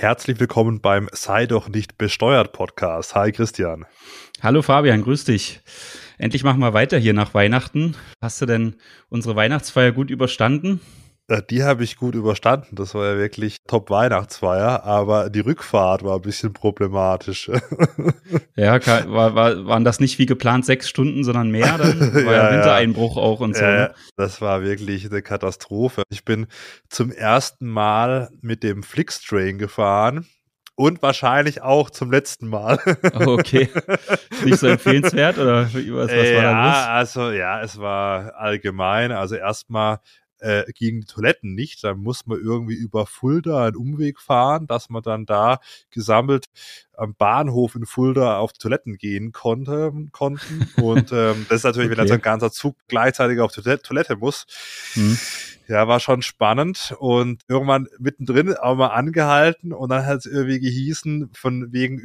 Herzlich willkommen beim Sei doch nicht besteuert Podcast. Hi Christian. Hallo Fabian, grüß dich. Endlich machen wir weiter hier nach Weihnachten. Hast du denn unsere Weihnachtsfeier gut überstanden? Äh, die habe ich gut überstanden. Das war ja wirklich Top-Weihnachtsfeier, aber die Rückfahrt war ein bisschen problematisch. ja, war, war, waren das nicht wie geplant sechs Stunden, sondern mehr? Dann war ja, ja Wintereinbruch ja. auch und so. Ja, ne? Das war wirklich eine Katastrophe. Ich bin zum ersten Mal mit dem Flixtrain gefahren und wahrscheinlich auch zum letzten Mal. Oh, okay. Nicht so empfehlenswert oder was, was war da los? Ja, also ja, es war allgemein. Also erstmal äh, gegen die Toiletten nicht. Dann muss man irgendwie über Fulda einen Umweg fahren, dass man dann da gesammelt am Bahnhof in Fulda auf Toiletten gehen konnte, konnten. Und ähm, das ist natürlich, okay. wenn dann so ein ganzer Zug gleichzeitig auf die Toilette muss. Hm. Ja, war schon spannend und irgendwann mittendrin auch mal angehalten und dann hat es irgendwie gehießen, von wegen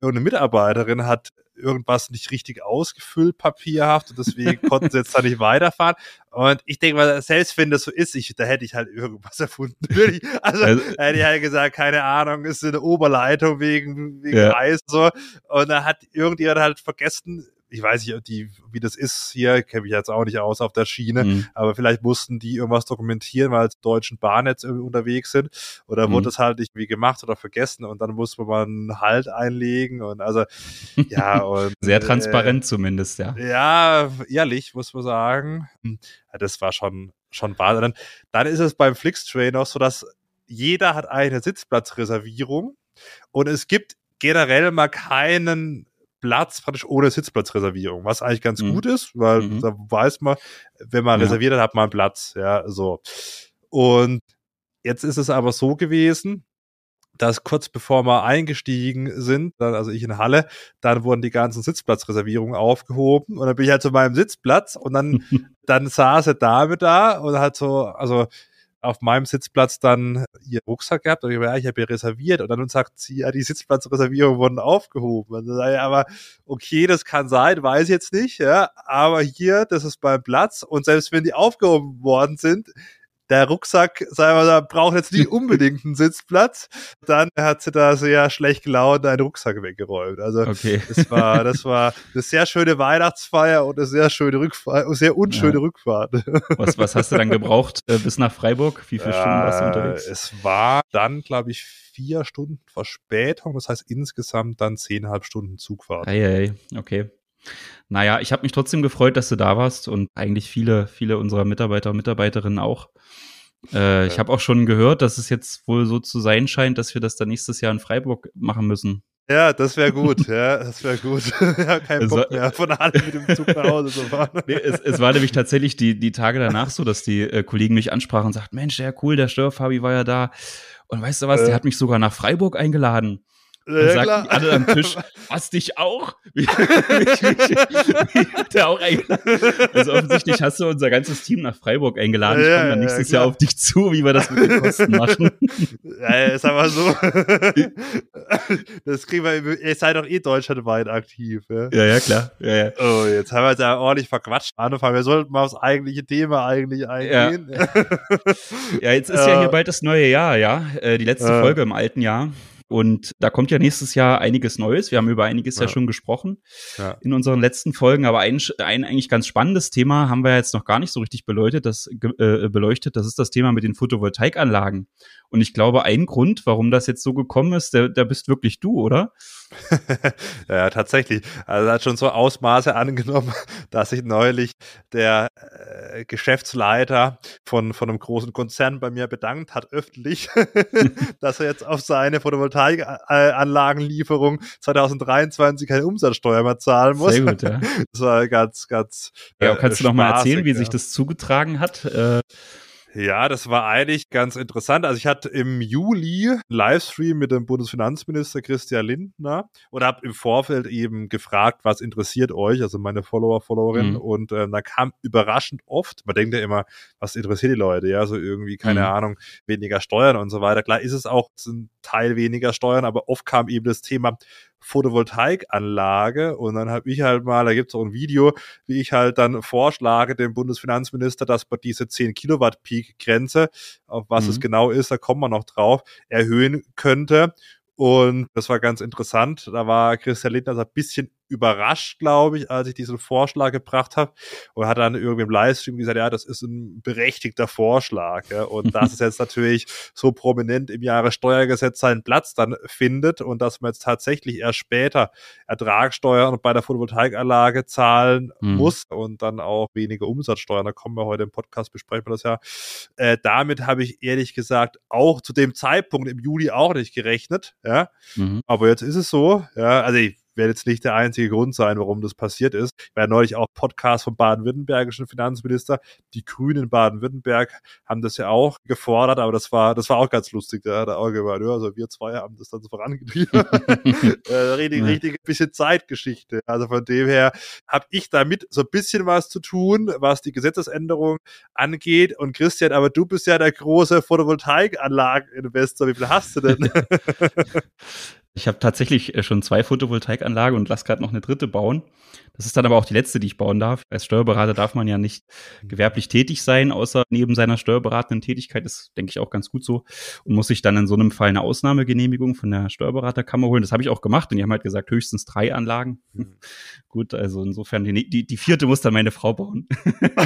irgendeiner Mitarbeiterin hat irgendwas nicht richtig ausgefüllt, papierhaft, und deswegen konnten sie jetzt da nicht weiterfahren. Und ich denke mal, selbst wenn das so ist, ich, da hätte ich halt irgendwas erfunden. Also, also hätte ich halt gesagt, keine Ahnung, ist eine Oberleitung wegen, wegen ja. Eis so. Und da hat irgendjemand halt vergessen, ich weiß nicht, die, wie das ist hier, kenne ich jetzt auch nicht aus auf der Schiene, mhm. aber vielleicht mussten die irgendwas dokumentieren, weil sie deutschen Bahnnetz unterwegs sind oder mhm. wurde das halt nicht wie gemacht oder vergessen und dann musste man Halt einlegen und also ja und sehr transparent äh, zumindest, ja. Ja, ehrlich, muss man sagen. Hm, ja, das war schon schon wahr. Dann, dann ist es beim Flixtrain auch so, dass jeder hat eine Sitzplatzreservierung und es gibt generell mal keinen Platz praktisch ohne Sitzplatzreservierung, was eigentlich ganz mhm. gut ist, weil mhm. da weiß man, wenn man ja. reserviert hat, hat man einen Platz, ja, so. Und jetzt ist es aber so gewesen, dass kurz bevor wir eingestiegen sind, dann, also ich in Halle, dann wurden die ganzen Sitzplatzreservierungen aufgehoben und dann bin ich halt zu meinem Sitzplatz und dann, dann saß eine Dame da und hat so, also auf meinem Sitzplatz dann ihr Rucksack gehabt und ich, ja, ich habe hier reserviert. Und dann sagt sie, ja, die Sitzplatzreservierungen wurden aufgehoben. Und dann ich, aber okay, das kann sein, weiß jetzt nicht, ja, aber hier, das ist beim Platz. Und selbst wenn die aufgehoben worden sind, der Rucksack, sagen wir mal, braucht jetzt nicht unbedingt einen Sitzplatz. Dann hat sie da sehr schlecht gelaunt einen Rucksack weggeräumt. Also okay. das war, das war eine sehr schöne Weihnachtsfeier und eine sehr schöne Rückfahrt, sehr unschöne ja. Rückfahrt. Was, was hast du dann gebraucht äh, bis nach Freiburg? Wie viele Stunden warst du unterwegs? Es war dann, glaube ich, vier Stunden Verspätung. Das heißt insgesamt dann zehnhalb Stunden Zugfahrt. Hey, hey, okay. Naja, ich habe mich trotzdem gefreut, dass du da warst und eigentlich viele, viele unserer Mitarbeiter und Mitarbeiterinnen auch. Äh, ich habe auch schon gehört, dass es jetzt wohl so zu sein scheint, dass wir das dann nächstes Jahr in Freiburg machen müssen. Ja, das wäre gut, ja, das wäre gut. ja, kein Bock war, mehr von allen mit dem Zug nach Hause zu fahren. nee, es, es, war nämlich tatsächlich die, die Tage danach so, dass die äh, Kollegen mich ansprachen und sagten, Mensch, ja cool, der Störfabi war ja da. Und weißt du was, äh. der hat mich sogar nach Freiburg eingeladen. Und ja, sagten die alle am Tisch, was dich auch? Wie, hat er auch eingeladen? Also offensichtlich hast du unser ganzes Team nach Freiburg eingeladen. Ich komme dann nächstes ja, Jahr auf dich zu, wie wir das mit den Kosten machen. Ja, ist aber so. Das kriegen wir, ihr seid doch eh deutschlandweit aktiv. Ja, ja, ja klar. Ja, ja. Oh, jetzt haben wir uns ja ordentlich verquatscht. Anfang, wir sollten mal aufs eigentliche Thema eigentlich eingehen. Ja, jetzt ist ja hier bald das neue Jahr, ja. Äh, die letzte Folge im alten Jahr. Und da kommt ja nächstes Jahr einiges Neues. Wir haben über einiges ja, ja schon gesprochen ja. in unseren letzten Folgen. Aber ein, ein eigentlich ganz spannendes Thema haben wir jetzt noch gar nicht so richtig beleuchtet. Das, äh, beleuchtet. Das ist das Thema mit den Photovoltaikanlagen. Und ich glaube, ein Grund, warum das jetzt so gekommen ist, der, der bist wirklich du, oder? ja, tatsächlich. Also hat schon so Ausmaße angenommen, dass sich neulich der äh, Geschäftsleiter von, von einem großen Konzern bei mir bedankt hat, öffentlich, dass er jetzt auf seine Photovoltaikanlagenlieferung 2023 keine Umsatzsteuer mehr zahlen muss. Sehr gut, ja. Das war ganz, ganz. Ja, kannst äh, du noch mal erzählen, wie ja. sich das zugetragen hat? Äh ja, das war eigentlich ganz interessant. Also ich hatte im Juli einen Livestream mit dem Bundesfinanzminister Christian Lindner und habe im Vorfeld eben gefragt, was interessiert euch, also meine Follower, Followerinnen. Mhm. Und äh, da kam überraschend oft, man denkt ja immer, was interessiert die Leute, ja, so irgendwie, keine mhm. Ahnung, weniger Steuern und so weiter. Klar ist es auch ein Teil weniger Steuern, aber oft kam eben das Thema Photovoltaikanlage. Und dann habe ich halt mal, da gibt es auch ein Video, wie ich halt dann vorschlage dem Bundesfinanzminister, dass man diese 10 Kilowatt Peak-Grenze, auf was mhm. es genau ist, da kommen wir noch drauf, erhöhen könnte. Und das war ganz interessant. Da war Christian Lindner so ein bisschen überrascht, glaube ich, als ich diesen Vorschlag gebracht habe und hat dann irgendwie im Livestream gesagt, ja, das ist ein berechtigter Vorschlag. Ja. Und dass es jetzt natürlich so prominent im Jahre Steuergesetz seinen Platz dann findet und dass man jetzt tatsächlich erst später Ertragssteuern bei der Photovoltaikanlage zahlen mhm. muss und dann auch weniger Umsatzsteuern, da kommen wir heute im Podcast, besprechen wir das ja. Äh, damit habe ich ehrlich gesagt auch zu dem Zeitpunkt im Juli auch nicht gerechnet. Ja. Mhm. Aber jetzt ist es so. Ja, also ich werde jetzt nicht der einzige Grund sein, warum das passiert ist. Ich war neulich auch Podcast vom baden-württembergischen Finanzminister. Die Grünen in Baden-Württemberg haben das ja auch gefordert, aber das war, das war auch ganz lustig. Da hat er auch gemeint, ja, also wir zwei haben das dann so vorangetrieben. äh, richtig, richtig ein bisschen Zeitgeschichte. Also von dem her habe ich damit so ein bisschen was zu tun, was die Gesetzesänderung angeht. Und Christian, aber du bist ja der große Photovoltaikanlageninvestor. Wie viel hast du denn? Ich habe tatsächlich äh, schon zwei Photovoltaikanlagen und lasse gerade noch eine dritte bauen. Das ist dann aber auch die letzte, die ich bauen darf. Als Steuerberater darf man ja nicht gewerblich tätig sein, außer neben seiner steuerberatenden Tätigkeit. Das denke ich auch ganz gut so. Und muss sich dann in so einem Fall eine Ausnahmegenehmigung von der Steuerberaterkammer holen. Das habe ich auch gemacht und die haben halt gesagt, höchstens drei Anlagen. Mhm. gut, also insofern, die, die, die vierte muss dann meine Frau bauen.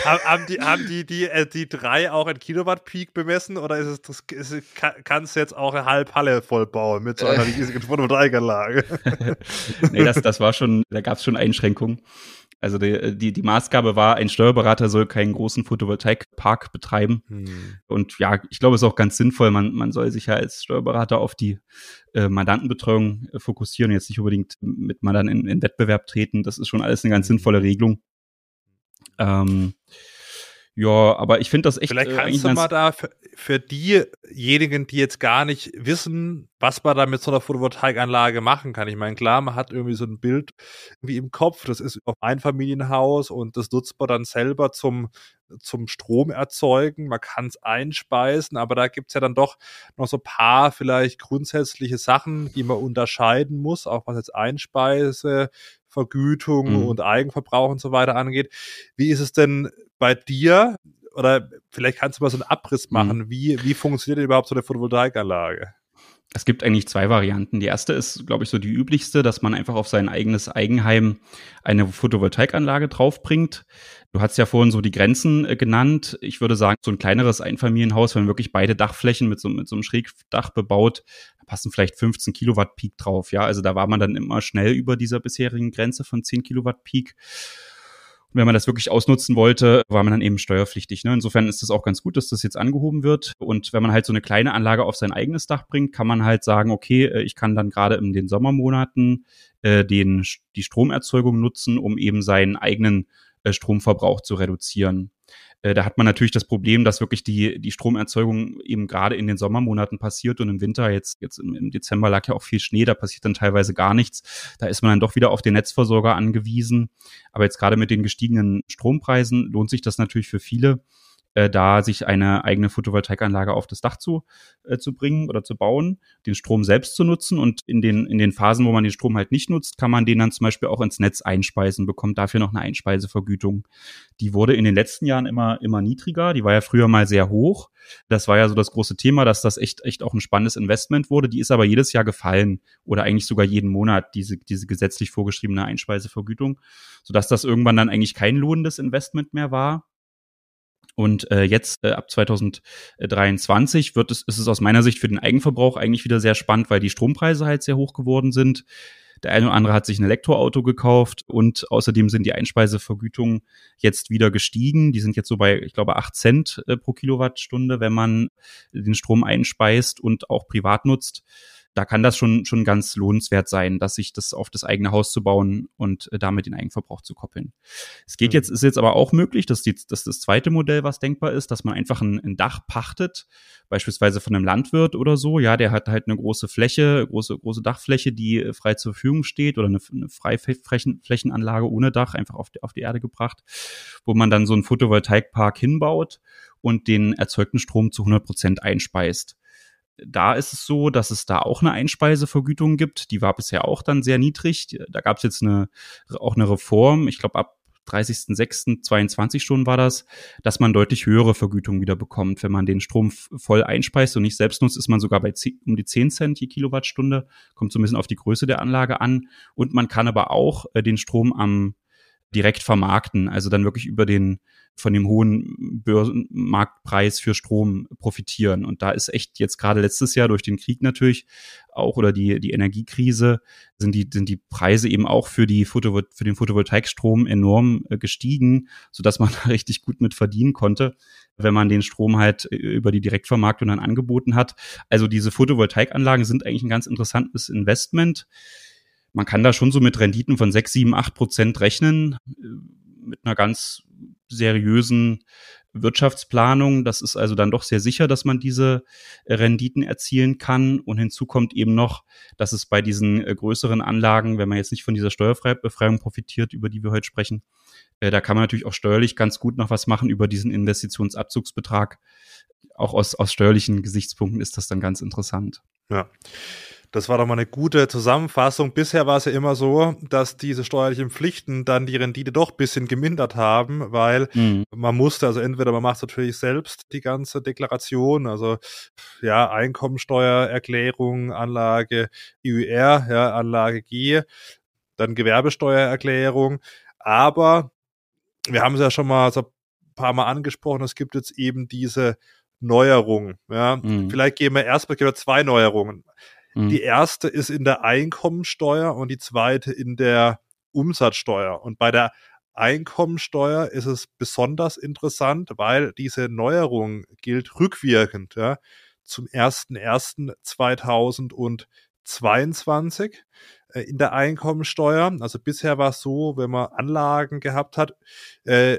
haben die, haben die, die, äh, die drei auch in Kilowatt Peak bemessen oder ist es, das, ist, kannst du jetzt auch eine halbe Halle voll bauen mit so einer riesigen Photovoltaikanlage? nee, das, das war schon, da gab es schon Einschränkungen. Also die, die, die Maßgabe war, ein Steuerberater soll keinen großen Photovoltaikpark betreiben. Hm. Und ja, ich glaube, es ist auch ganz sinnvoll. Man, man soll sich ja als Steuerberater auf die äh, Mandantenbetreuung äh, fokussieren, jetzt nicht unbedingt mit Mandanten in, in Wettbewerb treten. Das ist schon alles eine ganz sinnvolle Regelung. Ähm, ja, aber ich finde das echt. Vielleicht äh, kannst äh, du mal da für, für, diejenigen, die jetzt gar nicht wissen, was man da mit so einer Photovoltaikanlage machen kann. Ich meine, klar, man hat irgendwie so ein Bild wie im Kopf, das ist auf Einfamilienhaus und das nutzt man dann selber zum, zum Strom erzeugen. Man kann es einspeisen, aber da gibt's ja dann doch noch so paar vielleicht grundsätzliche Sachen, die man unterscheiden muss, auch was jetzt Einspeise, Vergütung mhm. und Eigenverbrauch und so weiter angeht. Wie ist es denn bei dir? Oder vielleicht kannst du mal so einen Abriss mhm. machen. Mhm. Wie, wie funktioniert denn überhaupt so eine Photovoltaikanlage? Es gibt eigentlich zwei Varianten. Die erste ist, glaube ich, so die üblichste, dass man einfach auf sein eigenes Eigenheim eine Photovoltaikanlage draufbringt. Du hast ja vorhin so die Grenzen äh, genannt. Ich würde sagen, so ein kleineres Einfamilienhaus, wenn wirklich beide Dachflächen mit so, mit so einem Schrägdach bebaut, da passen vielleicht 15 Kilowatt Peak drauf. Ja, also da war man dann immer schnell über dieser bisherigen Grenze von 10 Kilowatt Peak wenn man das wirklich ausnutzen wollte, war man dann eben steuerpflichtig. Ne? Insofern ist es auch ganz gut, dass das jetzt angehoben wird. Und wenn man halt so eine kleine Anlage auf sein eigenes Dach bringt, kann man halt sagen, okay, äh, ich kann dann gerade in den Sommermonaten äh, den, die Stromerzeugung nutzen, um eben seinen eigenen äh, Stromverbrauch zu reduzieren. Äh, da hat man natürlich das Problem, dass wirklich die, die Stromerzeugung eben gerade in den Sommermonaten passiert und im Winter, jetzt, jetzt im, im Dezember lag ja auch viel Schnee, da passiert dann teilweise gar nichts. Da ist man dann doch wieder auf den Netzversorger angewiesen. Aber jetzt gerade mit den gestiegenen Strompreisen lohnt sich das natürlich für viele, äh, da sich eine eigene Photovoltaikanlage auf das Dach zu, äh, zu bringen oder zu bauen, den Strom selbst zu nutzen und in den, in den Phasen, wo man den Strom halt nicht nutzt, kann man den dann zum Beispiel auch ins Netz einspeisen, bekommt dafür noch eine Einspeisevergütung. Die wurde in den letzten Jahren immer, immer niedriger, die war ja früher mal sehr hoch. Das war ja so das große Thema, dass das echt, echt auch ein spannendes Investment wurde. Die ist aber jedes Jahr gefallen oder eigentlich sogar jeden Monat, diese, diese gesetzlich vorgeschriebene Einspeisevergütung, sodass das irgendwann dann eigentlich kein lohnendes Investment mehr war. Und äh, jetzt äh, ab 2023 wird es, ist es aus meiner Sicht für den Eigenverbrauch eigentlich wieder sehr spannend, weil die Strompreise halt sehr hoch geworden sind. Der eine oder andere hat sich ein Elektroauto gekauft und außerdem sind die Einspeisevergütungen jetzt wieder gestiegen. Die sind jetzt so bei, ich glaube, acht Cent äh, pro Kilowattstunde, wenn man den Strom einspeist und auch privat nutzt da kann das schon, schon ganz lohnenswert sein, dass sich das auf das eigene Haus zu bauen und äh, damit den Eigenverbrauch zu koppeln. Es geht mhm. jetzt, ist jetzt aber auch möglich, dass, die, dass das zweite Modell, was denkbar ist, dass man einfach ein, ein Dach pachtet, beispielsweise von einem Landwirt oder so. Ja, der hat halt eine große Fläche, große, große Dachfläche, die äh, frei zur Verfügung steht oder eine, eine Freiflächenanlage ohne Dach einfach auf die, auf die Erde gebracht, wo man dann so einen Photovoltaikpark hinbaut und den erzeugten Strom zu 100 Prozent einspeist. Da ist es so, dass es da auch eine Einspeisevergütung gibt. Die war bisher auch dann sehr niedrig. Da gab es jetzt eine, auch eine Reform. Ich glaube, ab 30.06.22 Stunden war das, dass man deutlich höhere Vergütung wieder bekommt. Wenn man den Strom voll einspeist und nicht selbst nutzt, ist man sogar bei 10, um die 10 Cent je Kilowattstunde. Kommt so ein bisschen auf die Größe der Anlage an. Und man kann aber auch äh, den Strom am direkt vermarkten, also dann wirklich über den von dem hohen Börsenmarktpreis für Strom profitieren. Und da ist echt jetzt gerade letztes Jahr durch den Krieg natürlich auch oder die, die Energiekrise sind die, sind die Preise eben auch für die Photovol für den Photovoltaikstrom enorm äh, gestiegen, sodass man da richtig gut mit verdienen konnte, wenn man den Strom halt äh, über die Direktvermarktung dann angeboten hat. Also diese Photovoltaikanlagen sind eigentlich ein ganz interessantes Investment man kann da schon so mit Renditen von 6, 7, 8 Prozent rechnen, äh, mit einer ganz seriösen Wirtschaftsplanung. Das ist also dann doch sehr sicher, dass man diese äh, Renditen erzielen kann. Und hinzu kommt eben noch, dass es bei diesen äh, größeren Anlagen, wenn man jetzt nicht von dieser Steuerbefreiung profitiert, über die wir heute sprechen, da kann man natürlich auch steuerlich ganz gut noch was machen über diesen Investitionsabzugsbetrag. Auch aus, aus steuerlichen Gesichtspunkten ist das dann ganz interessant. Ja. Das war doch mal eine gute Zusammenfassung. Bisher war es ja immer so, dass diese steuerlichen Pflichten dann die Rendite doch ein bisschen gemindert haben, weil mhm. man musste, also entweder man macht natürlich selbst die ganze Deklaration, also ja, Einkommensteuererklärung, Anlage IUR, ja, Anlage G, dann Gewerbesteuererklärung, aber wir haben es ja schon mal so ein paar Mal angesprochen, es gibt jetzt eben diese Neuerung. Ja, mhm. vielleicht gehen wir erstmal wir zwei Neuerungen. Mhm. Die erste ist in der Einkommensteuer und die zweite in der Umsatzsteuer. Und bei der Einkommensteuer ist es besonders interessant, weil diese Neuerung gilt rückwirkend ja, zum und 22 äh, in der Einkommensteuer. Also bisher war es so, wenn man Anlagen gehabt hat, äh,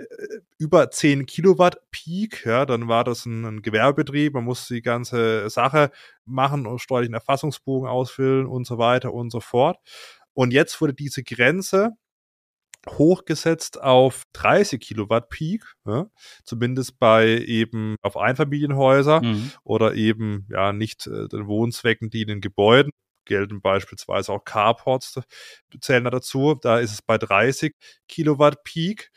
über 10 Kilowatt Peak, ja, dann war das ein, ein Gewerbebetrieb, man muss die ganze Sache machen und steuerlichen Erfassungsbogen ausfüllen und so weiter und so fort. Und jetzt wurde diese Grenze hochgesetzt auf 30 Kilowatt Peak, ja, zumindest bei eben auf Einfamilienhäuser mhm. oder eben ja nicht äh, den Wohnzwecken, die in den Gebäuden gelten beispielsweise auch Carports, zählen da dazu. Da ist es bei 30 Kilowatt Peak.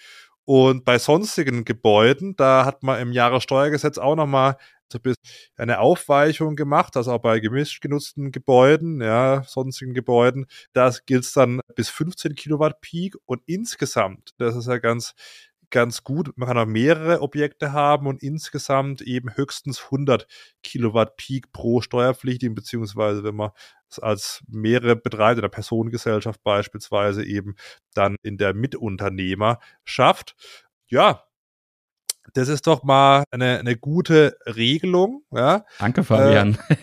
Und bei sonstigen Gebäuden, da hat man im Jahressteuergesetz auch nochmal eine Aufweichung gemacht, also auch bei gemischt genutzten Gebäuden, ja, sonstigen Gebäuden, da gilt es dann bis 15 Kilowatt Peak und insgesamt, das ist ja ganz ganz gut. Man kann auch mehrere Objekte haben und insgesamt eben höchstens 100 Kilowatt Peak pro Steuerpflichtigen, beziehungsweise wenn man es als mehrere betreibt, oder Personengesellschaft beispielsweise eben dann in der Mitunternehmer schafft. Ja, das ist doch mal eine, eine gute Regelung. Ja. Danke, Fabian. Äh,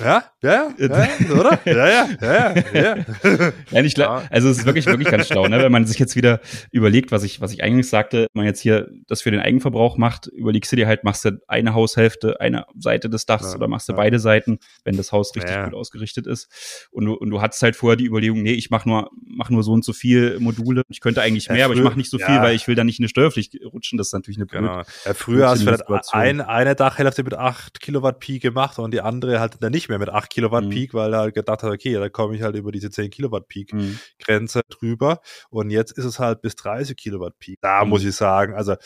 ja, ja, ja, oder? Ja, ja, ja, ja. ja. ich glaub, also es ist wirklich, wirklich ganz schlau, ne? wenn man sich jetzt wieder überlegt, was ich, was ich eigentlich sagte, man jetzt hier das für den Eigenverbrauch macht, überlegst du dir halt, machst du eine Haushälfte, eine Seite des Dachs ja, oder machst du ja. beide Seiten, wenn das Haus richtig ja. gut ausgerichtet ist. Und du, und du hattest halt vorher die Überlegung, nee, ich mach nur, mach nur so und so viel Module. Ich könnte eigentlich mehr, aber ich mache nicht so viel, weil ich will da nicht in eine Steuerpflicht rutschen. Das ist natürlich eine genau. Ja, früher hast du vielleicht ein, eine Dachhälfte mit 8 Kilowatt Peak gemacht und die andere halt dann nicht mehr mit 8 Kilowatt mhm. Peak, weil er halt gedacht hat, okay, da komme ich halt über diese 10 Kilowatt Peak mhm. Grenze drüber. Und jetzt ist es halt bis 30 Kilowatt Peak. Da mhm. muss ich sagen, also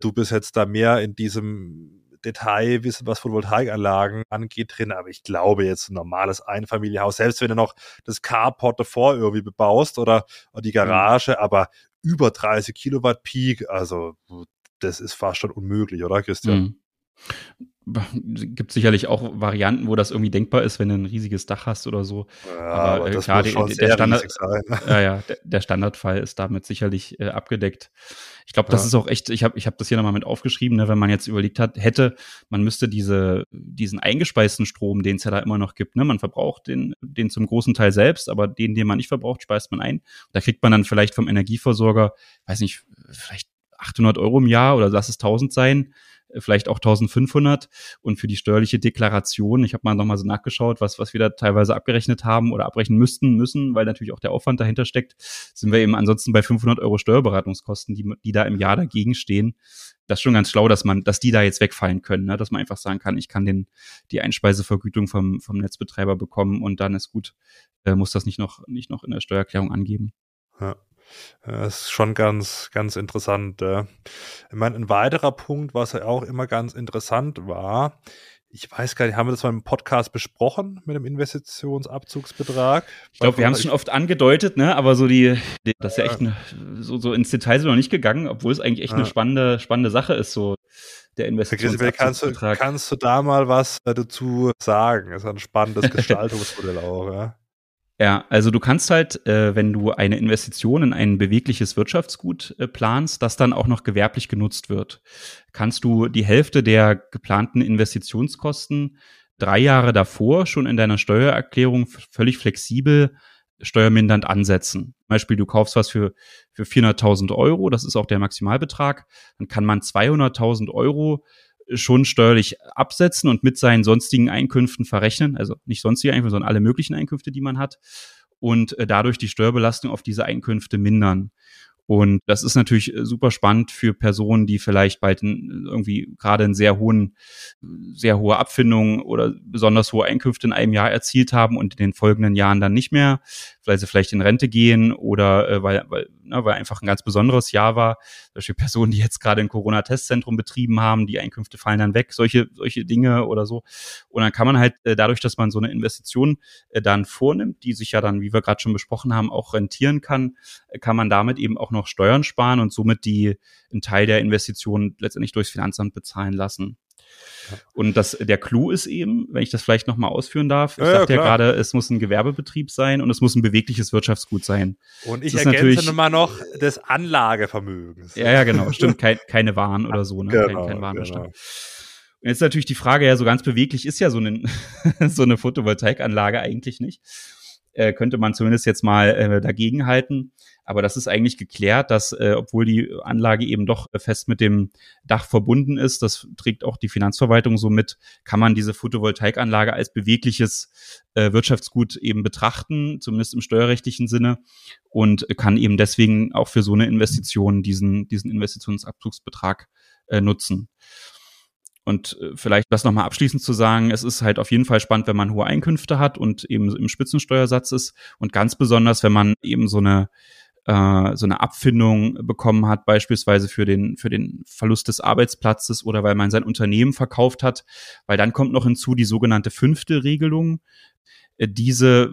du bist jetzt da mehr in diesem Detail wissen, was Photovoltaikanlagen angeht, drin. Aber ich glaube jetzt ein normales Einfamilienhaus, selbst wenn du noch das Carport davor irgendwie bebaust oder, oder die mhm. Garage, mhm. aber über 30 Kilowatt Peak, also das ist fast schon unmöglich, oder Christian? Mhm gibt sicherlich auch Varianten, wo das irgendwie denkbar ist, wenn du ein riesiges Dach hast oder so. Ja, aber, aber äh, klar, der, der, Standard, ja, ja, der, der, Standardfall ist damit sicherlich äh, abgedeckt. Ich glaube, das ist auch echt, ich habe ich hab das hier nochmal mit aufgeschrieben, ne, wenn man jetzt überlegt hat, hätte, man müsste diese, diesen eingespeisten Strom, den es ja da immer noch gibt, ne, man verbraucht den, den zum großen Teil selbst, aber den, den man nicht verbraucht, speist man ein. Da kriegt man dann vielleicht vom Energieversorger, weiß nicht, vielleicht 800 Euro im Jahr oder lass es 1000 sein vielleicht auch 1500 und für die steuerliche Deklaration, ich habe mal nochmal so nachgeschaut, was, was wir da teilweise abgerechnet haben oder abrechnen müssten, müssen, weil natürlich auch der Aufwand dahinter steckt, sind wir eben ansonsten bei 500 Euro Steuerberatungskosten, die, die da im Jahr dagegen stehen. das ist schon ganz schlau, dass man, dass die da jetzt wegfallen können, ne? dass man einfach sagen kann, ich kann den die Einspeisevergütung vom vom Netzbetreiber bekommen und dann ist gut, äh, muss das nicht noch nicht noch in der Steuererklärung angeben. Ja. Das ist schon ganz, ganz interessant. Ich meine, ein weiterer Punkt, was ja auch immer ganz interessant war, ich weiß gar nicht, haben wir das mal im Podcast besprochen mit dem Investitionsabzugsbetrag? Ich glaube, wir haben es schon oft angedeutet, ne? Aber so die, die das ist ja echt eine, so, so ins Detail sind wir noch nicht gegangen, obwohl es eigentlich echt ja. eine spannende, spannende Sache ist, so der Investitionsabzugsbetrag. Kannst du, kannst du da mal was dazu sagen? Das ist ein spannendes Gestaltungsmodell auch, ja. Ja, also du kannst halt, äh, wenn du eine Investition in ein bewegliches Wirtschaftsgut äh, planst, das dann auch noch gewerblich genutzt wird, kannst du die Hälfte der geplanten Investitionskosten drei Jahre davor schon in deiner Steuererklärung völlig flexibel steuermindernd ansetzen. Beispiel, du kaufst was für, für 400.000 Euro, das ist auch der Maximalbetrag, dann kann man 200.000 Euro schon steuerlich absetzen und mit seinen sonstigen Einkünften verrechnen, also nicht sonstige Einkünfte, sondern alle möglichen Einkünfte, die man hat und äh, dadurch die Steuerbelastung auf diese Einkünfte mindern. Und das ist natürlich äh, super spannend für Personen, die vielleicht bald irgendwie gerade einen sehr hohen, sehr hohe Abfindungen oder besonders hohe Einkünfte in einem Jahr erzielt haben und in den folgenden Jahren dann nicht mehr, weil sie vielleicht in Rente gehen oder äh, weil, weil, ne, weil einfach ein ganz besonderes Jahr war. Solche Personen, die jetzt gerade ein Corona-Testzentrum betrieben haben, die Einkünfte fallen dann weg, solche, solche Dinge oder so. Und dann kann man halt äh, dadurch, dass man so eine Investition äh, dann vornimmt, die sich ja dann, wie wir gerade schon besprochen haben, auch rentieren kann, äh, kann man damit eben auch noch Steuern sparen und somit die einen Teil der Investitionen letztendlich durchs Finanzamt bezahlen lassen. Und das, der Clou ist eben, wenn ich das vielleicht nochmal ausführen darf, ich ja, sagte ja, ja gerade, es muss ein Gewerbebetrieb sein und es muss ein bewegliches Wirtschaftsgut sein. Und ich ergänze immer noch des Anlagevermögens. Ja, ja, genau, stimmt, kein, keine Waren oder so, ne? Genau, kein, kein Warenbestand. Genau. Und jetzt natürlich die Frage, ja, so ganz beweglich ist ja so eine, so eine Photovoltaikanlage eigentlich nicht. Äh, könnte man zumindest jetzt mal äh, dagegen halten. Aber das ist eigentlich geklärt, dass, äh, obwohl die Anlage eben doch fest mit dem Dach verbunden ist, das trägt auch die Finanzverwaltung so mit, kann man diese Photovoltaikanlage als bewegliches äh, Wirtschaftsgut eben betrachten, zumindest im steuerrechtlichen Sinne, und kann eben deswegen auch für so eine Investition diesen, diesen Investitionsabzugsbetrag äh, nutzen. Und äh, vielleicht das nochmal abschließend zu sagen, es ist halt auf jeden Fall spannend, wenn man hohe Einkünfte hat und eben im Spitzensteuersatz ist und ganz besonders, wenn man eben so eine äh, so eine Abfindung bekommen hat, beispielsweise für den, für den Verlust des Arbeitsplatzes oder weil man sein Unternehmen verkauft hat, weil dann kommt noch hinzu die sogenannte fünfte Regelung. Äh, diese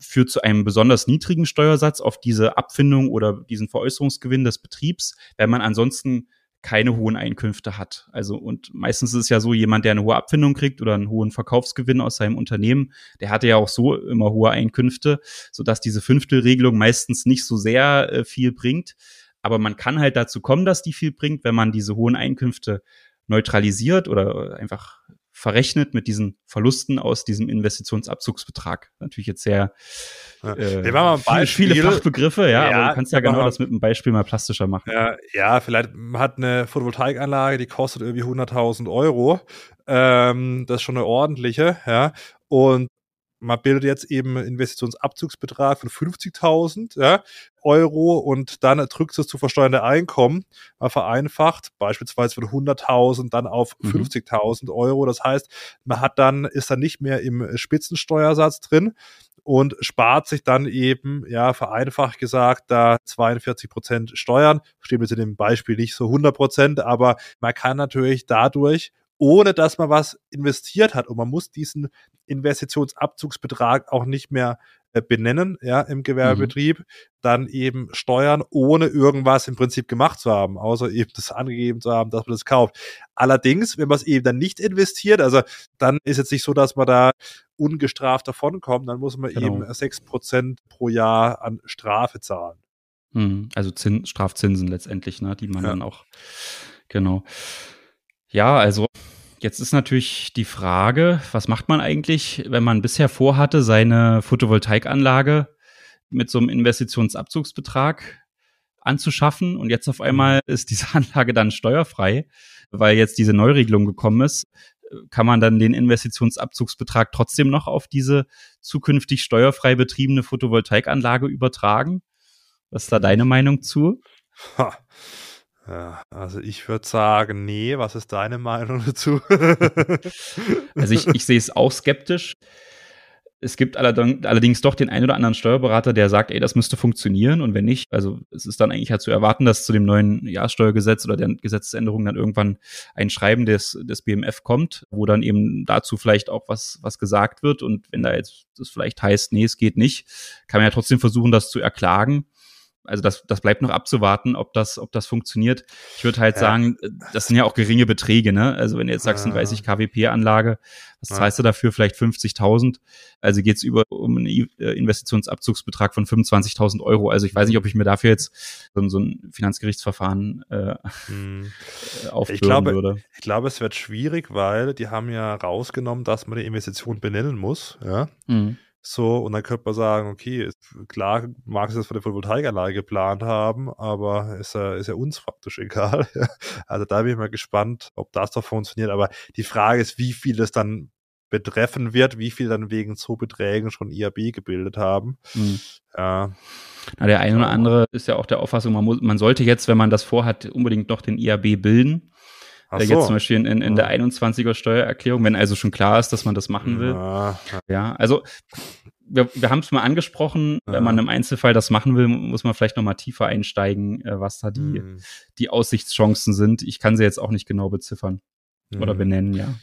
führt zu einem besonders niedrigen Steuersatz auf diese Abfindung oder diesen Veräußerungsgewinn des Betriebs, wenn man ansonsten keine hohen Einkünfte hat. Also und meistens ist es ja so, jemand, der eine hohe Abfindung kriegt oder einen hohen Verkaufsgewinn aus seinem Unternehmen, der hatte ja auch so immer hohe Einkünfte, sodass diese Fünftelregelung meistens nicht so sehr äh, viel bringt. Aber man kann halt dazu kommen, dass die viel bringt, wenn man diese hohen Einkünfte neutralisiert oder einfach verrechnet mit diesen Verlusten aus diesem Investitionsabzugsbetrag. Natürlich jetzt sehr ja. äh, mal viele, viele Fachbegriffe, ja, ja, aber du kannst ja genau das mit einem Beispiel mal plastischer machen. Ja, ja vielleicht hat eine Photovoltaikanlage, die kostet irgendwie 100.000 Euro. Ähm, das ist schon eine ordentliche, ja. Und man bildet jetzt eben einen Investitionsabzugsbetrag von 50.000 ja, Euro und dann drückt es zu versteuernde Einkommen, mal vereinfacht, beispielsweise von 100.000 dann auf mhm. 50.000 Euro. Das heißt, man hat dann, ist dann nicht mehr im Spitzensteuersatz drin und spart sich dann eben, ja, vereinfacht gesagt, da 42 Prozent Steuern. Stimmt jetzt in dem Beispiel nicht so 100 Prozent, aber man kann natürlich dadurch ohne dass man was investiert hat. Und man muss diesen Investitionsabzugsbetrag auch nicht mehr äh, benennen, ja, im Gewerbebetrieb, mhm. dann eben steuern, ohne irgendwas im Prinzip gemacht zu haben, außer eben das angegeben zu haben, dass man das kauft. Allerdings, wenn man es eben dann nicht investiert, also dann ist jetzt nicht so, dass man da ungestraft davonkommt, dann muss man genau. eben sechs Prozent pro Jahr an Strafe zahlen. Mhm. Also Zin Strafzinsen letztendlich, ne, die man ja. dann auch, genau. Ja, also jetzt ist natürlich die Frage, was macht man eigentlich, wenn man bisher vorhatte, seine Photovoltaikanlage mit so einem Investitionsabzugsbetrag anzuschaffen und jetzt auf einmal mhm. ist diese Anlage dann steuerfrei, weil jetzt diese Neuregelung gekommen ist. Kann man dann den Investitionsabzugsbetrag trotzdem noch auf diese zukünftig steuerfrei betriebene Photovoltaikanlage übertragen? Was ist da deine Meinung zu? Ha. Ja, also ich würde sagen, nee, was ist deine Meinung dazu? also ich, ich sehe es auch skeptisch. Es gibt allerdings doch den einen oder anderen Steuerberater, der sagt, ey, das müsste funktionieren und wenn nicht, also es ist dann eigentlich halt zu erwarten, dass zu dem neuen Jahressteuergesetz oder der Gesetzesänderung dann irgendwann ein Schreiben des, des BMF kommt, wo dann eben dazu vielleicht auch was, was gesagt wird und wenn da jetzt das vielleicht heißt, nee, es geht nicht, kann man ja trotzdem versuchen, das zu erklagen also das, das bleibt noch abzuwarten, ob das, ob das funktioniert. Ich würde halt ja. sagen, das sind ja auch geringe Beträge, ne? Also wenn du jetzt sagst, eine 30 kWP-Anlage, was zahlst du dafür? Vielleicht 50.000. Also geht's über um einen äh, Investitionsabzugsbetrag von 25.000 Euro. Also ich weiß nicht, ob ich mir dafür jetzt so, so ein Finanzgerichtsverfahren äh, hm. ich glaube, würde. Ich glaube, es wird schwierig, weil die haben ja rausgenommen, dass man die Investition benennen muss. Ja. Mhm. So, und dann könnte man sagen, okay, klar mag es das für eine Photovoltaikanlage geplant haben, aber ist ja, ist ja uns faktisch egal. also da bin ich mal gespannt, ob das doch funktioniert. Aber die Frage ist, wie viel es dann betreffen wird, wie viel dann wegen so Beträgen schon IAB gebildet haben. Mhm. Ja. Na, der eine oder andere ist ja auch der Auffassung, man, muss, man sollte jetzt, wenn man das vorhat, unbedingt noch den IAB bilden. Ach so. Jetzt zum Beispiel in, in, in der 21er Steuererklärung, wenn also schon klar ist, dass man das machen will. Ja, ja also wir, wir haben es mal angesprochen, ja. wenn man im Einzelfall das machen will, muss man vielleicht noch mal tiefer einsteigen, äh, was da die, mhm. die Aussichtschancen sind. Ich kann sie jetzt auch nicht genau beziffern mhm. oder benennen, ja.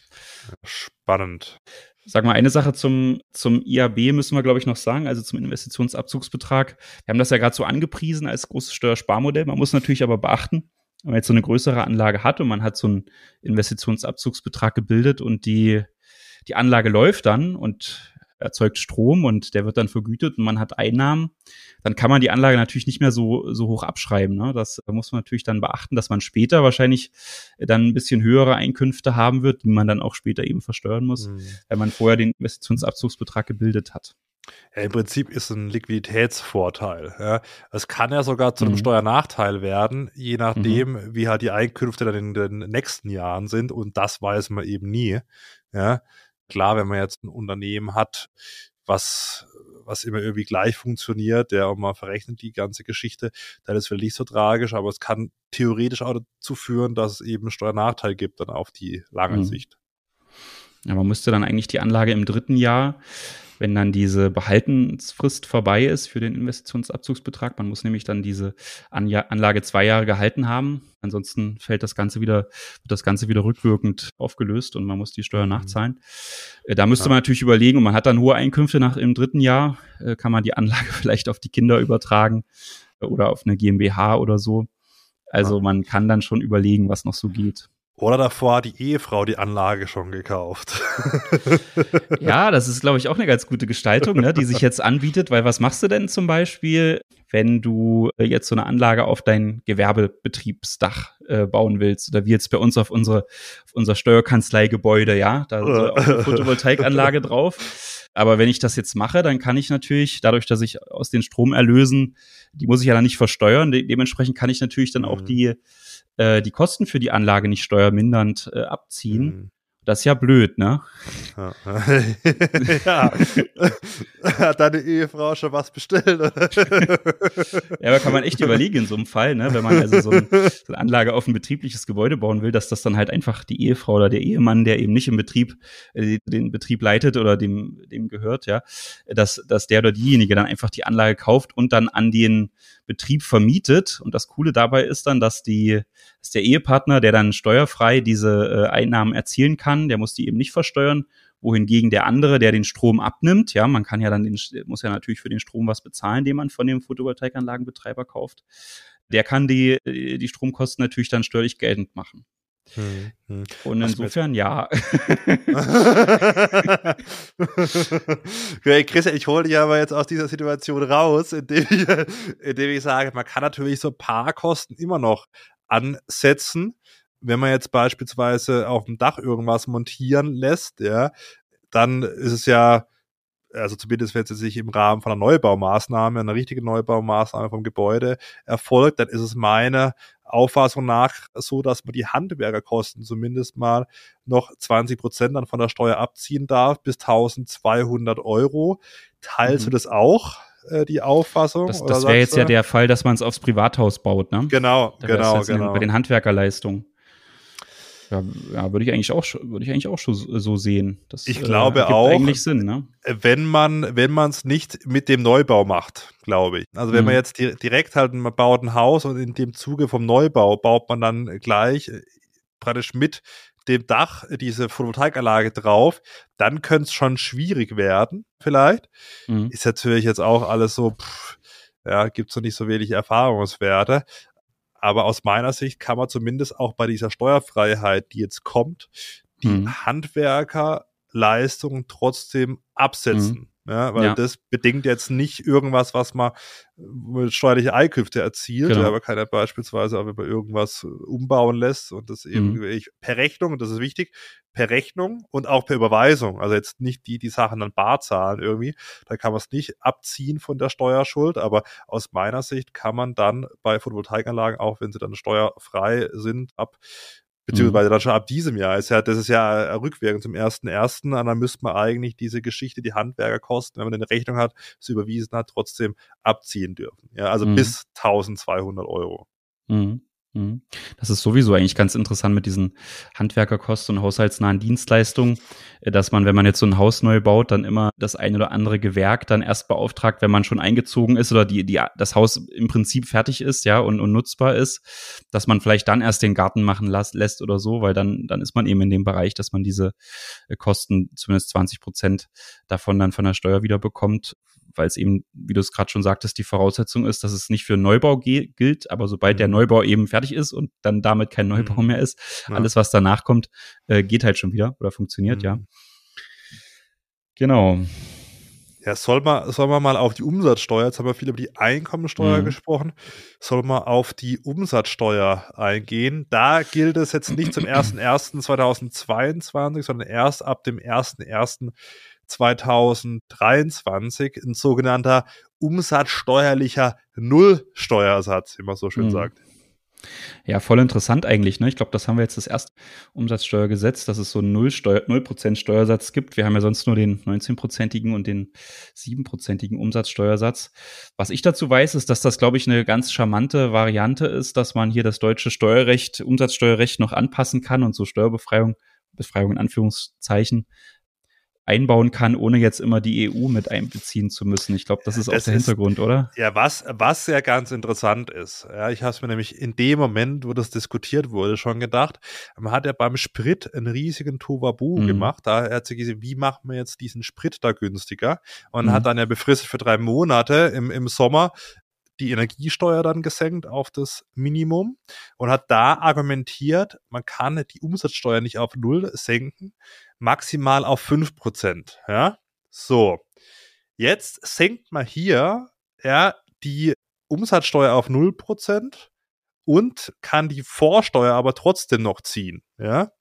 Spannend. Sag mal, eine Sache zum, zum IAB müssen wir, glaube ich, noch sagen, also zum Investitionsabzugsbetrag. Wir haben das ja gerade so angepriesen als großes Steuersparmodell. Man muss natürlich aber beachten, wenn man jetzt so eine größere Anlage hat und man hat so einen Investitionsabzugsbetrag gebildet und die, die Anlage läuft dann und erzeugt Strom und der wird dann vergütet und man hat Einnahmen, dann kann man die Anlage natürlich nicht mehr so, so hoch abschreiben. Ne? Das muss man natürlich dann beachten, dass man später wahrscheinlich dann ein bisschen höhere Einkünfte haben wird, die man dann auch später eben versteuern muss, mhm. wenn man vorher den Investitionsabzugsbetrag gebildet hat. Ja, Im Prinzip ist ein Liquiditätsvorteil. Ja. Es kann ja sogar zu einem mhm. Steuernachteil werden, je nachdem, mhm. wie halt die Einkünfte dann in den nächsten Jahren sind. Und das weiß man eben nie. Ja. Klar, wenn man jetzt ein Unternehmen hat, was, was immer irgendwie gleich funktioniert, der auch mal verrechnet die ganze Geschichte, dann ist es nicht so tragisch, aber es kann theoretisch auch dazu führen, dass es eben einen Steuernachteil gibt dann auf die lange mhm. Sicht. Ja, man müsste dann eigentlich die Anlage im dritten Jahr wenn dann diese Behaltensfrist vorbei ist für den Investitionsabzugsbetrag. Man muss nämlich dann diese Anlage zwei Jahre gehalten haben. Ansonsten fällt das Ganze wieder, wird das Ganze wieder rückwirkend aufgelöst und man muss die Steuer mhm. nachzahlen. Äh, da müsste ja. man natürlich überlegen, und man hat dann hohe Einkünfte nach im dritten Jahr, äh, kann man die Anlage vielleicht auf die Kinder übertragen äh, oder auf eine GmbH oder so. Also ja. man kann dann schon überlegen, was noch so geht. Oder davor hat die Ehefrau die Anlage schon gekauft. ja, das ist, glaube ich, auch eine ganz gute Gestaltung, ne, die sich jetzt anbietet, weil was machst du denn zum Beispiel, wenn du äh, jetzt so eine Anlage auf dein Gewerbebetriebsdach äh, bauen willst? Oder wie jetzt bei uns auf unsere, auf unser Steuerkanzleigebäude, ja, da ist auch eine Photovoltaikanlage drauf. Aber wenn ich das jetzt mache, dann kann ich natürlich, dadurch, dass ich aus den Stromerlösen, die muss ich ja dann nicht versteuern, de dementsprechend kann ich natürlich dann auch mhm. die äh, die Kosten für die Anlage nicht steuermindernd äh, abziehen. Mhm. Das ist ja blöd, ne? Ja. ja. Hat deine Ehefrau schon was bestellt? Ja, aber kann man echt überlegen in so einem Fall, ne? Wenn man also so, ein, so eine Anlage auf ein betriebliches Gebäude bauen will, dass das dann halt einfach die Ehefrau oder der Ehemann, der eben nicht im Betrieb, äh, den Betrieb leitet oder dem, dem gehört, ja, dass, dass der oder diejenige dann einfach die Anlage kauft und dann an den Betrieb vermietet. Und das Coole dabei ist dann, dass die, dass der Ehepartner, der dann steuerfrei diese äh, Einnahmen erzielen kann, der muss die eben nicht versteuern, wohingegen der andere, der den Strom abnimmt, ja, man kann ja dann den, muss ja natürlich für den Strom was bezahlen, den man von dem Photovoltaikanlagenbetreiber kauft, der kann die, die Stromkosten natürlich dann steuerlich geltend machen. Hm, hm. Und insofern ja. okay, Chris, ich hole dich aber jetzt aus dieser Situation raus, indem ich, indem ich sage, man kann natürlich so Paarkosten immer noch ansetzen. Wenn man jetzt beispielsweise auf dem Dach irgendwas montieren lässt, ja, dann ist es ja also zumindest wenn es sich im Rahmen von einer Neubaumaßnahme, einer richtigen Neubaumaßnahme vom Gebäude erfolgt, dann ist es meine Auffassung nach so, dass man die Handwerkerkosten zumindest mal noch 20 Prozent dann von der Steuer abziehen darf bis 1200 Euro. Teilst mhm. du das auch? äh, die Auffassung? Das, das wäre jetzt ja der Fall, dass man es aufs Privathaus baut, ne? Genau, genau, genau. bei den Handwerkerleistungen. Ja, ja würde ich eigentlich auch würde ich eigentlich auch schon so sehen. Das, ich glaube äh, auch. Eigentlich Sinn, ne? Wenn man wenn man es nicht mit dem Neubau macht, glaube ich. Also wenn mhm. man jetzt direkt halt man baut ein Haus und in dem Zuge vom Neubau baut man dann gleich äh, praktisch mit dem Dach diese Photovoltaikanlage drauf, dann könnte es schon schwierig werden, vielleicht. Mhm. Ist natürlich jetzt auch alles so, pff, ja, gibt es noch nicht so wenig Erfahrungswerte. Aber aus meiner Sicht kann man zumindest auch bei dieser Steuerfreiheit, die jetzt kommt, die mhm. Handwerkerleistungen trotzdem absetzen. Mhm. Ja, weil ja. das bedingt jetzt nicht irgendwas, was man mit steuerliche Einkünfte erzielt, genau. aber keiner beispielsweise, auch wenn man irgendwas umbauen lässt und das eben mhm. per Rechnung, das ist wichtig, per Rechnung und auch per Überweisung. Also jetzt nicht die, die Sachen dann bar zahlen irgendwie. Da kann man es nicht abziehen von der Steuerschuld, aber aus meiner Sicht kann man dann bei Photovoltaikanlagen, auch wenn sie dann steuerfrei sind, ab beziehungsweise mhm. dann schon ab diesem Jahr ist ja, das ist ja äh, rückwirkend zum ersten ersten, dann müsste man eigentlich diese Geschichte, die Handwerkerkosten, wenn man eine Rechnung hat, es überwiesen hat, trotzdem abziehen dürfen. Ja, also mhm. bis 1200 Euro. Mhm. Mhm. Das ist sowieso eigentlich ganz interessant mit diesen Handwerkerkosten und haushaltsnahen Dienstleistungen, äh, dass man, wenn man jetzt so ein Haus neu baut, dann immer das ein oder andere Gewerk dann erst beauftragt, wenn man schon eingezogen ist oder die, die, das Haus im Prinzip fertig ist, ja, und, und nutzbar ist, dass man vielleicht dann erst den Garten machen las, lässt oder so, weil dann, dann ist man eben in dem Bereich, dass man diese äh, Kosten, zumindest 20 Prozent davon dann von der Steuer wieder bekommt, weil es eben, wie du es gerade schon sagtest, die Voraussetzung ist, dass es nicht für Neubau gilt, aber sobald der mhm. Neubau eben fertig ist und dann damit kein Neubau mhm. mehr ist, ja. alles, was danach kommt, äh, geht halt schon wieder oder funktioniert, mhm. ja. Genau. Ja, soll man, soll man mal auf die Umsatzsteuer, jetzt haben wir viel über die Einkommensteuer mhm. gesprochen, soll man auf die Umsatzsteuer eingehen. Da gilt es jetzt nicht zum 01.01.2022, sondern erst ab dem 01.01. 2023 ein sogenannter umsatzsteuerlicher Nullsteuersatz, wie man so schön mhm. sagt. Ja, voll interessant eigentlich. Ne? Ich glaube, das haben wir jetzt das erste Umsatzsteuergesetz, dass es so einen 0 Prozent Steuersatz gibt. Wir haben ja sonst nur den 19-prozentigen und den 7-prozentigen Umsatzsteuersatz. Was ich dazu weiß, ist, dass das, glaube ich, eine ganz charmante Variante ist, dass man hier das deutsche Steuerrecht, Umsatzsteuerrecht noch anpassen kann und so Steuerbefreiung, Befreiung in Anführungszeichen, einbauen kann, ohne jetzt immer die EU mit einbeziehen zu müssen. Ich glaube, das ist das auch der ist, Hintergrund, oder? Ja, was, was ja ganz interessant ist. Ja, ich habe es mir nämlich in dem Moment, wo das diskutiert wurde, schon gedacht. Man hat ja beim Sprit einen riesigen Tovabu mhm. gemacht. Da hat sich gesagt, wie macht man jetzt diesen Sprit da günstiger? Und mhm. hat dann ja befristet für drei Monate im, im Sommer die Energiesteuer dann gesenkt auf das Minimum und hat da argumentiert, man kann die Umsatzsteuer nicht auf Null senken, maximal auf fünf Prozent. Ja, so. Jetzt senkt man hier ja, die Umsatzsteuer auf null Prozent und kann die Vorsteuer aber trotzdem noch ziehen. Ja,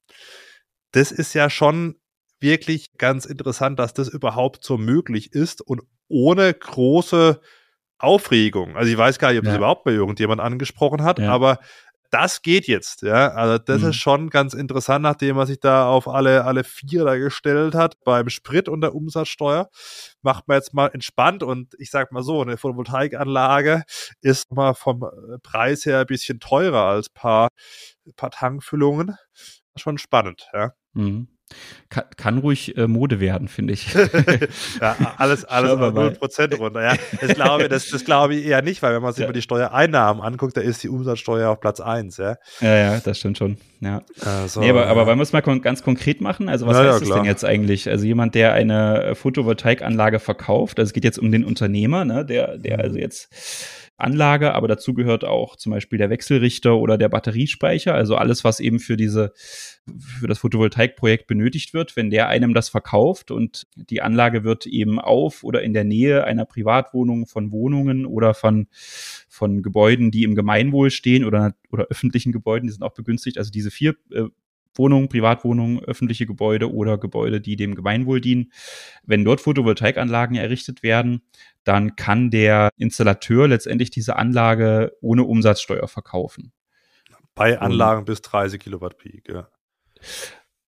das ist ja schon wirklich ganz interessant, dass das überhaupt so möglich ist und ohne große Aufregung. Also ich weiß gar nicht, ob das überhaupt bei irgendjemand angesprochen hat, ja. aber das geht jetzt, ja. Also das mhm. ist schon ganz interessant, nachdem man sich da auf alle, alle vier da gestellt hat beim Sprit und der Umsatzsteuer. Macht man jetzt mal entspannt und ich sag mal so, eine Photovoltaikanlage ist mal vom äh, Preis her ein bisschen teurer als paar, paar Tankfüllungen. Schon spannend, ja. Mhm. Kann, kann ruhig äh, Mode werden, finde ich. ja, alles, alles auf 0% runter. Ja, das glaube, das, das glaube ich eher nicht, weil wenn man sich ja. mal die Steuereinnahmen anguckt, da ist die Umsatzsteuer auf Platz 1. Ja, ja, ja das stimmt schon. Ja. Also, nee, aber, aber wollen wir es mal kon ganz konkret machen? Also, was ja, heißt ja, das denn jetzt eigentlich? Also, jemand, der eine Photovoltaikanlage verkauft, also es geht jetzt um den Unternehmer, ne, der, der also jetzt Anlage, aber dazu gehört auch zum Beispiel der Wechselrichter oder der Batteriespeicher, also alles, was eben für diese, für das Photovoltaikprojekt benötigt wird. Wenn der einem das verkauft und die Anlage wird eben auf oder in der Nähe einer Privatwohnung, von Wohnungen oder von, von Gebäuden, die im Gemeinwohl stehen oder, oder öffentlichen Gebäuden, die sind auch begünstigt. Also diese vier äh, Wohnungen, Privatwohnungen, öffentliche Gebäude oder Gebäude, die dem Gemeinwohl dienen. Wenn dort Photovoltaikanlagen errichtet werden, dann kann der Installateur letztendlich diese Anlage ohne Umsatzsteuer verkaufen. Bei Anlagen Und, bis 30 Kilowatt Peak, ja.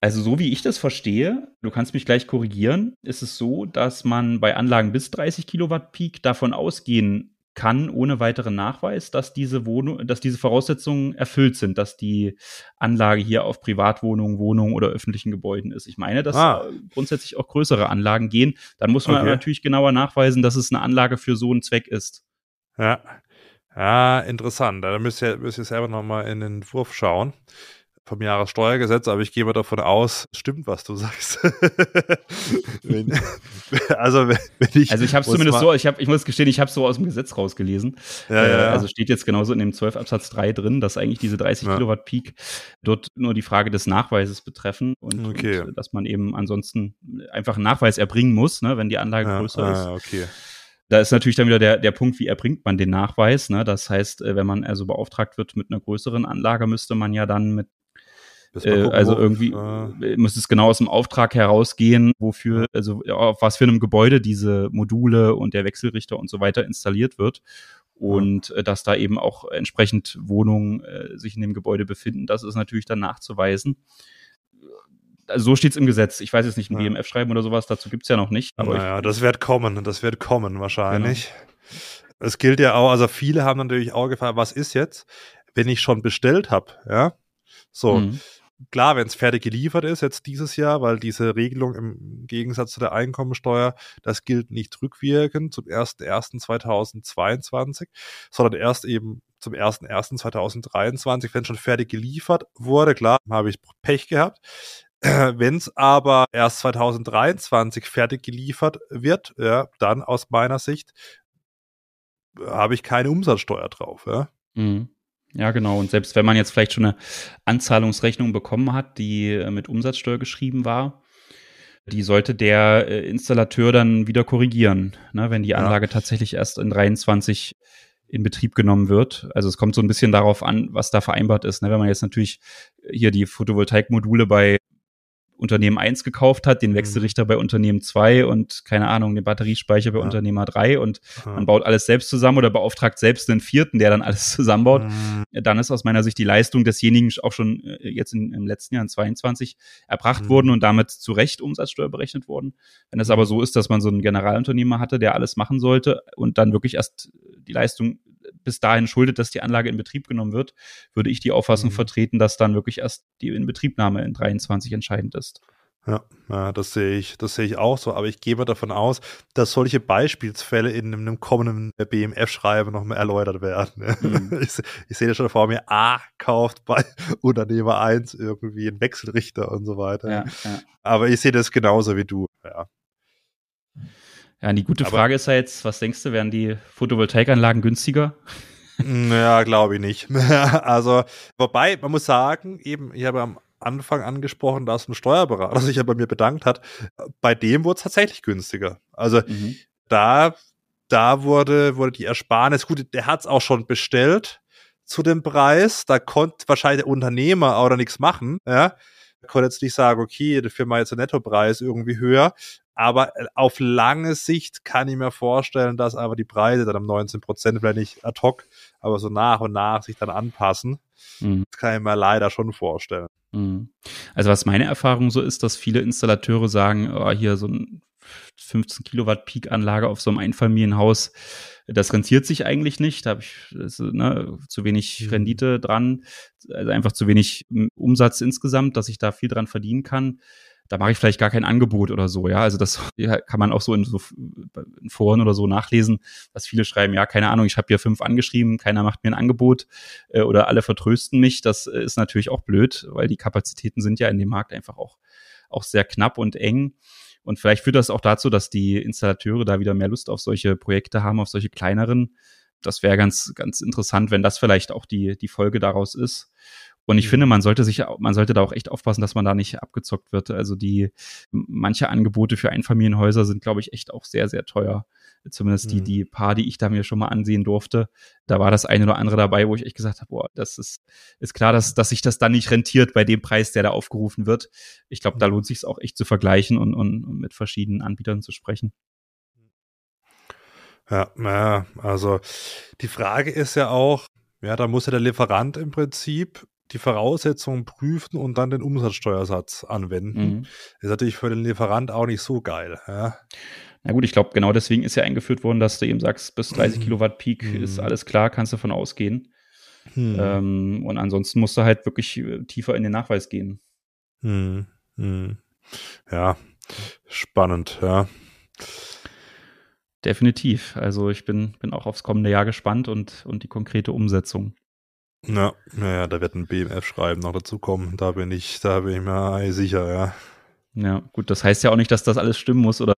Also so wie ich das verstehe, du kannst mich gleich korrigieren, ist es so, dass man bei Anlagen bis 30 Kilowatt Peak davon ausgehen kann, ohne weiteren Nachweis, dass diese Wohnung, dass diese Voraussetzungen erfüllt sind, dass die Anlage hier auf Privatwohnungen, Wohnungen oder öffentlichen Gebäuden ist. Ich meine, dass ah. grundsätzlich auch größere Anlagen gehen. Dann muss man okay. natürlich genauer nachweisen, dass es eine Anlage für so einen Zweck ist. Ja. Ja, interessant. Da müsst ihr, müsst ihr selber nochmal in den Entwurf schauen vom Jahressteuergesetz, aber ich gehe mal davon aus, stimmt, was du sagst. wenn, also wenn, ich also ich habe es zumindest so, ich habe, ich muss gestehen, ich habe so aus dem Gesetz rausgelesen. Ja, äh, ja. Also steht jetzt genauso in dem 12 Absatz 3 drin, dass eigentlich diese 30 ja. Kilowatt Peak dort nur die Frage des Nachweises betreffen und, okay. und dass man eben ansonsten einfach einen Nachweis erbringen muss, ne, wenn die Anlage größer ah, ist. Okay. Da ist natürlich dann wieder der, der Punkt, wie erbringt man den Nachweis. Ne? Das heißt, äh, wenn man also beauftragt wird mit einer größeren Anlage, müsste man ja dann mit gucken, also irgendwie äh, muss es genau aus dem Auftrag herausgehen, wofür, also auf was für einem Gebäude diese Module und der Wechselrichter und so weiter installiert wird. Und äh, dass da eben auch entsprechend Wohnungen äh, sich in dem Gebäude befinden, das ist natürlich dann nachzuweisen. Also so steht es im Gesetz. Ich weiß jetzt nicht, ein ja. BMF schreiben oder sowas, dazu gibt es ja noch nicht. Aber naja, das wird kommen, das wird kommen wahrscheinlich. Genau. Es gilt ja auch, also viele haben natürlich auch gefragt, was ist jetzt, wenn ich schon bestellt habe, ja? So, mhm klar, wenn es fertig geliefert ist, jetzt dieses Jahr, weil diese Regelung im Gegensatz zu der Einkommensteuer, das gilt nicht rückwirkend zum 01.01.2022, sondern erst eben zum 01.01.2023, wenn schon fertig geliefert wurde. Klar, habe ich Pech gehabt. Wenn es aber erst 2023 fertig geliefert wird, ja, dann aus meiner Sicht habe ich keine Umsatzsteuer drauf. Ja. Mhm. Ja, genau. Und selbst wenn man jetzt vielleicht schon eine Anzahlungsrechnung bekommen hat, die äh, mit Umsatzsteuer geschrieben war, die sollte der äh, Installateur dann wieder korrigieren, ne, wenn die Anlage ja. tatsächlich erst in 23 in Betrieb genommen wird. Also es kommt so ein bisschen darauf an, was da vereinbart ist. Ne? Wenn man jetzt natürlich hier die Photovoltaikmodule bei Unternehmen 1 gekauft hat, den mhm. Wechselrichter bei Unternehmen 2 und keine Ahnung, den Batteriespeicher bei ja. Unternehmer 3 und ja. man baut alles selbst zusammen oder beauftragt selbst einen vierten, der dann alles zusammenbaut, mhm. dann ist aus meiner Sicht die Leistung desjenigen auch schon äh, jetzt in, im letzten Jahr in 22 erbracht mhm. worden und damit zu Recht Umsatzsteuer berechnet worden. Wenn es aber mhm. so ist, dass man so einen Generalunternehmer hatte, der alles machen sollte und dann wirklich erst die Leistung bis dahin schuldet, dass die Anlage in Betrieb genommen wird, würde ich die Auffassung mhm. vertreten, dass dann wirklich erst die Inbetriebnahme in 23 entscheidend ist. Ja, ja, das sehe ich, das sehe ich auch so, aber ich gehe mal davon aus, dass solche Beispielsfälle in einem kommenden BMF-Schreiben nochmal erläutert werden. Mhm. Ich, ich, sehe das schon vor mir, A kauft bei Unternehmer 1 irgendwie einen Wechselrichter und so weiter. Ja, ja. Aber ich sehe das genauso wie du, ja. Ja, die gute Frage ist ja jetzt, was denkst du, werden die Photovoltaikanlagen günstiger? Naja, glaube ich nicht. also, wobei, man muss sagen, eben, ich habe am Anfang angesprochen, dass ein Steuerberater sich ja bei mir bedankt hat. Bei dem wurde es tatsächlich günstiger. Also, mhm. da, da wurde, wurde die Ersparnis, gut, der hat es auch schon bestellt zu dem Preis. Da konnte wahrscheinlich der Unternehmer auch da nichts machen, ja. Er konnte jetzt nicht sagen, okay, dafür mal jetzt der Nettopreis irgendwie höher. Aber äh, auf lange Sicht kann ich mir vorstellen, dass aber die Preise dann um 19 Prozent, vielleicht nicht ad hoc, aber so nach und nach sich dann anpassen. Mhm. Das kann ich mir leider schon vorstellen. Mhm. Also was meine Erfahrung so ist, dass viele Installateure sagen, oh, hier so ein 15 Kilowatt Peak-Anlage auf so einem Einfamilienhaus, das rentiert sich eigentlich nicht. Da habe ich das, ne, zu wenig mhm. Rendite dran, also einfach zu wenig Umsatz insgesamt, dass ich da viel dran verdienen kann da mache ich vielleicht gar kein Angebot oder so, ja. Also das kann man auch so in, so in Foren oder so nachlesen, dass viele schreiben, ja, keine Ahnung, ich habe hier fünf angeschrieben, keiner macht mir ein Angebot äh, oder alle vertrösten mich. Das äh, ist natürlich auch blöd, weil die Kapazitäten sind ja in dem Markt einfach auch, auch sehr knapp und eng. Und vielleicht führt das auch dazu, dass die Installateure da wieder mehr Lust auf solche Projekte haben, auf solche kleineren. Das wäre ganz, ganz interessant, wenn das vielleicht auch die, die Folge daraus ist. Und ich mhm. finde, man sollte sich, man sollte da auch echt aufpassen, dass man da nicht abgezockt wird. Also die, manche Angebote für Einfamilienhäuser sind, glaube ich, echt auch sehr, sehr teuer. Zumindest die, mhm. die paar, die ich da mir schon mal ansehen durfte. Da war das eine oder andere dabei, wo ich echt gesagt habe, boah, das ist, ist klar, dass, dass sich das dann nicht rentiert bei dem Preis, der da aufgerufen wird. Ich glaube, da mhm. lohnt sich es auch echt zu vergleichen und, und, und mit verschiedenen Anbietern zu sprechen. Ja, ja, also die Frage ist ja auch, ja, da muss ja der Lieferant im Prinzip die Voraussetzungen prüfen und dann den Umsatzsteuersatz anwenden. Mhm. Ist natürlich für den Lieferant auch nicht so geil. Ja. Na gut, ich glaube, genau deswegen ist ja eingeführt worden, dass du eben sagst, bis 30 mhm. Kilowatt Peak mhm. ist alles klar, kannst du davon ausgehen. Mhm. Ähm, und ansonsten musst du halt wirklich äh, tiefer in den Nachweis gehen. Mhm. Mhm. Ja, spannend, ja. Definitiv. Also ich bin, bin auch aufs kommende Jahr gespannt und, und die konkrete Umsetzung. Ja, naja, da wird ein BMF-Schreiben noch dazu kommen. Da bin ich, da bin ich mir sicher, ja. Ja, gut, das heißt ja auch nicht, dass das alles stimmen muss oder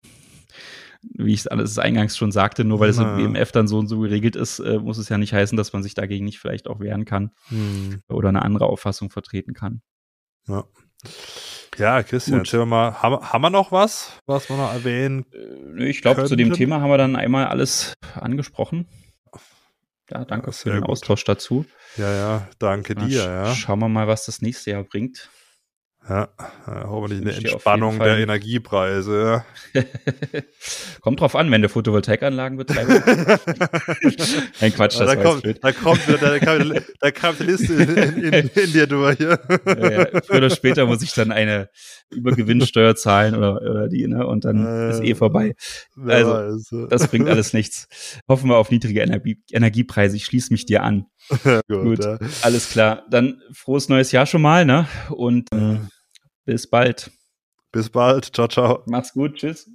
wie ich es alles eingangs schon sagte, nur weil es im BMF dann so und so geregelt ist, äh, muss es ja nicht heißen, dass man sich dagegen nicht vielleicht auch wehren kann hm. oder eine andere Auffassung vertreten kann. Ja. Ja, Christian, erzähl mal, haben, haben wir noch was, was wir noch erwähnen? Äh, ich glaube, zu dem Thema haben wir dann einmal alles angesprochen. Ja, danke für den gut. Austausch dazu. Ja, ja, danke dir. Ja. Schauen wir mal, was das nächste Jahr bringt. Ja, hoffentlich eine Entspannung der Energiepreise. kommt drauf an, wenn du Photovoltaikanlagen betreibst. Ein Quatsch, das da, kommt, da kommt wieder der, der Kapitalist in, in, in, dir durch. Ja, ja, früher oder später muss ich dann eine Übergewinnsteuer zahlen oder, oder die, ne? Und dann äh, ist eh vorbei. Also, das bringt alles nichts. Hoffen wir auf niedrige Energie, Energiepreise. Ich schließe mich dir an. Gut, Gut ja. alles klar. Dann frohes neues Jahr schon mal, ne? Und äh, bis bald. Bis bald. Ciao, ciao. Mach's gut. Tschüss.